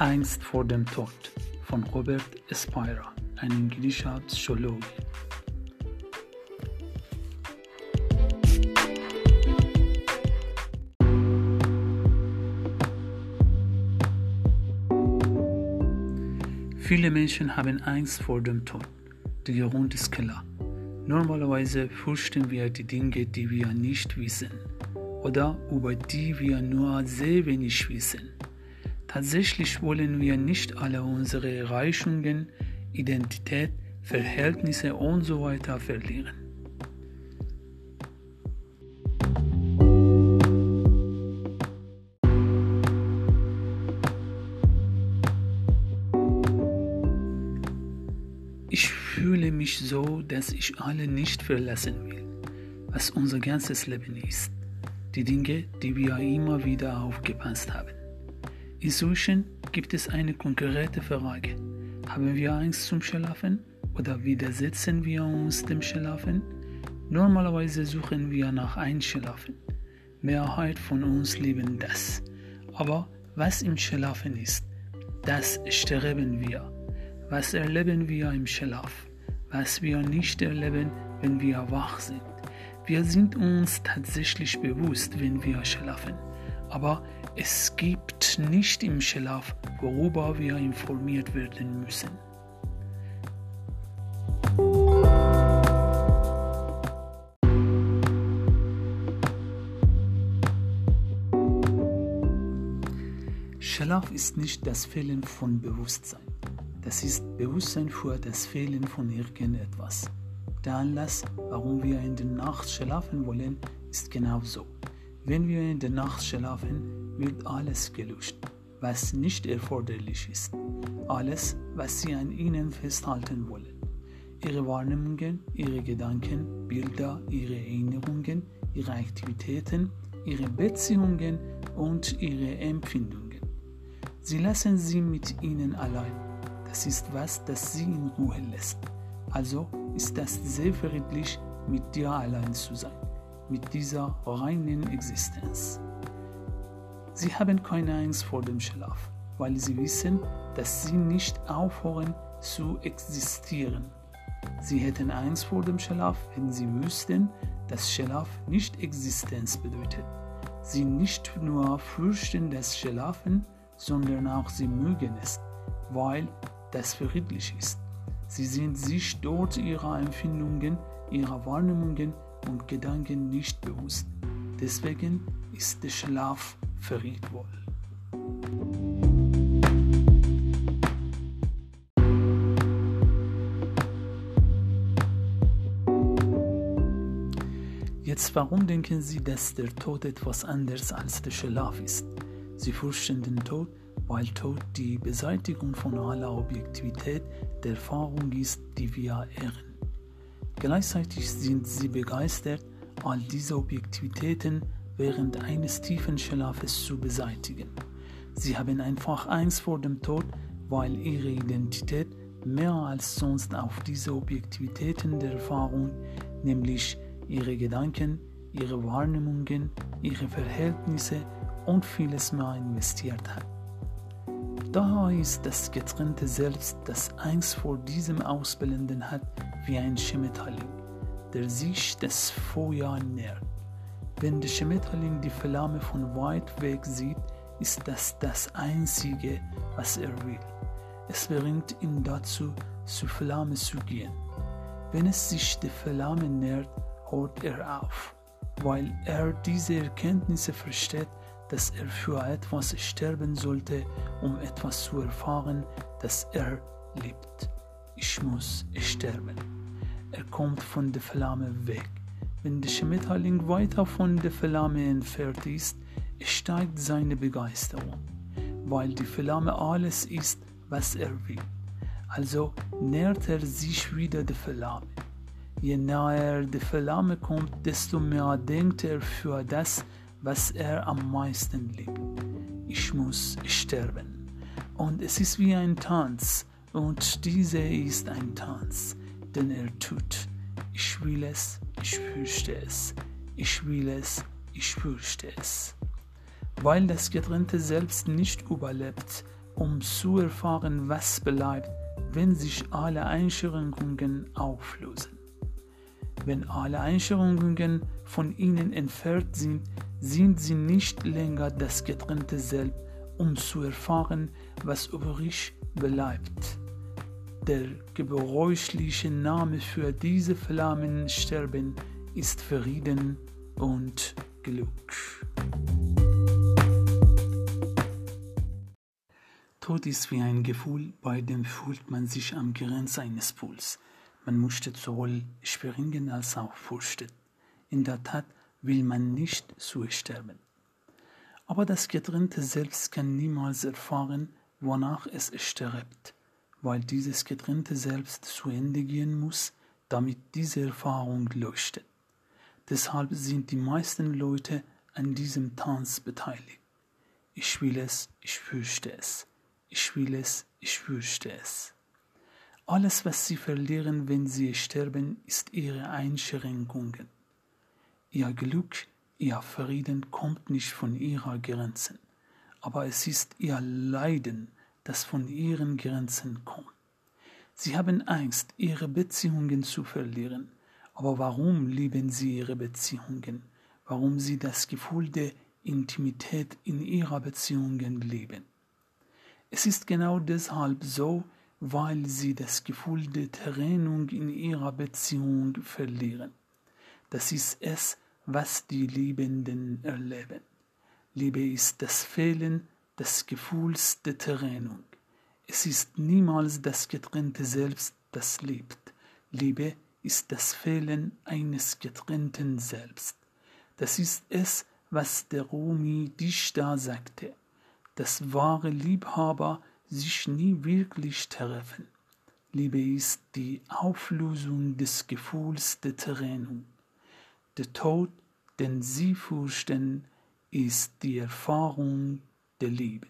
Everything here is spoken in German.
Angst vor dem Tod von Robert Spira, ein englischer Psychologe. Viele Menschen haben Angst vor dem Tod. Der Grund ist klar. Normalerweise fürchten wir die Dinge, die wir nicht wissen oder über die wir nur sehr wenig wissen. Tatsächlich wollen wir nicht alle unsere Erreichungen, Identität, Verhältnisse usw. So verlieren. Ich fühle mich so, dass ich alle nicht verlassen will, was unser ganzes Leben ist. Die Dinge, die wir immer wieder aufgepasst haben. Inzwischen gibt es eine konkrete Frage. Haben wir Angst zum Schlafen oder widersetzen wir uns dem Schlafen? Normalerweise suchen wir nach Einschlafen. Mehrheit von uns lieben das. Aber was im Schlafen ist, das sterben wir. Was erleben wir im Schlaf? Was wir nicht erleben, wenn wir wach sind. Wir sind uns tatsächlich bewusst, wenn wir schlafen. Aber es gibt nicht im Schlaf, worüber wir informiert werden müssen. Schlaf ist nicht das Fehlen von Bewusstsein. Das ist Bewusstsein für das Fehlen von irgendetwas. Der Anlass, warum wir in der Nacht schlafen wollen, ist genau so. Wenn wir in der Nacht schlafen, wird alles gelöscht, was nicht erforderlich ist. Alles, was Sie an Ihnen festhalten wollen. Ihre Wahrnehmungen, Ihre Gedanken, Bilder, Ihre Erinnerungen, Ihre Aktivitäten, Ihre Beziehungen und Ihre Empfindungen. Sie lassen Sie mit Ihnen allein. Das ist was, das Sie in Ruhe lässt. Also ist das sehr friedlich, mit dir allein zu sein mit dieser reinen Existenz. Sie haben keine Angst vor dem Schlaf, weil sie wissen, dass sie nicht aufhören zu existieren. Sie hätten Angst vor dem Schlaf, wenn sie wüssten, dass Schlaf nicht Existenz bedeutet. Sie nicht nur fürchten das Schlafen, sondern auch sie mögen es, weil das friedlich ist. Sie sind sich dort ihrer Empfindungen, ihrer Wahrnehmungen und Gedanken nicht bewusst. Deswegen ist der Schlaf friedvoll. Jetzt, warum denken Sie, dass der Tod etwas anderes als der Schlaf ist? Sie fürchten den Tod, weil Tod die Beseitigung von aller Objektivität der Erfahrung ist, die wir ehren. Gleichzeitig sind sie begeistert, all diese Objektivitäten während eines tiefen Schlafes zu beseitigen. Sie haben einfach Angst vor dem Tod, weil ihre Identität mehr als sonst auf diese Objektivitäten der Erfahrung, nämlich ihre Gedanken, ihre Wahrnehmungen, ihre Verhältnisse und vieles mehr investiert hat. Daher ist das getrennte Selbst, das Angst vor diesem Ausbildenden hat, ein Schmetterling, der sich das Feuer nährt. Wenn der Schmetterling die Flamme von weit weg sieht, ist das das Einzige, was er will. Es bringt ihn dazu, zur Flamme zu gehen. Wenn es sich der Flamme nähert, hört er auf, weil er diese Erkenntnisse versteht, dass er für etwas sterben sollte, um etwas zu erfahren, das er liebt. Ich muss sterben. Er kommt von der Flamme weg. Wenn der Schmetterling weiter von der Flamme entfernt ist, steigt seine Begeisterung, weil die Flamme alles ist, was er will. Also nähert er sich wieder der Flamme. Je näher er der Flamme kommt, desto mehr denkt er für das, was er am meisten liebt. Ich muss sterben. Und es ist wie ein Tanz, und diese ist ein Tanz, den er tut. Ich will es, ich fürchte es. Ich will es, ich fürchte es. Weil das getrennte Selbst nicht überlebt, um zu erfahren, was bleibt, wenn sich alle Einschränkungen auflösen. Wenn alle Einschränkungen von ihnen entfernt sind, sind sie nicht länger das getrennte Selbst, um zu erfahren, was übrig bleibt. Der gebräuchliche Name für diese Flammensterben ist Frieden und Glück. Tod ist wie ein Gefühl, bei dem fühlt man sich am Grenze eines Pools. Man möchte sowohl springen als auch fürchten. In der Tat will man nicht zu sterben. Aber das getrennte Selbst kann niemals erfahren, wonach es stirbt, weil dieses getrennte Selbst zu Ende gehen muss, damit diese Erfahrung leuchtet. Deshalb sind die meisten Leute an diesem Tanz beteiligt. Ich will es, ich fürchte es ich will es, ich fürchte es. Alles, was sie verlieren, wenn sie sterben, ist ihre Einschränkungen. Ihr Glück, ihr Frieden kommt nicht von ihrer Grenzen, aber es ist ihr Leiden, das von ihren Grenzen kommt. Sie haben Angst, ihre Beziehungen zu verlieren. Aber warum lieben sie ihre Beziehungen? Warum sie das Gefühl der Intimität in ihrer Beziehungen leben? Es ist genau deshalb so, weil sie das Gefühl der Trennung in ihrer Beziehung verlieren. Das ist es, was die Liebenden erleben. Liebe ist das Fehlen des Gefühls der Trennung. Es ist niemals das getrennte Selbst, das liebt. Liebe ist das Fehlen eines getrennten Selbst. Das ist es, was der Rumi-Dichter sagte dass wahre Liebhaber sich nie wirklich treffen. Liebe ist die Auflösung des Gefühls der Trennung. Der Tod, den sie fürchten, ist die Erfahrung der Liebe.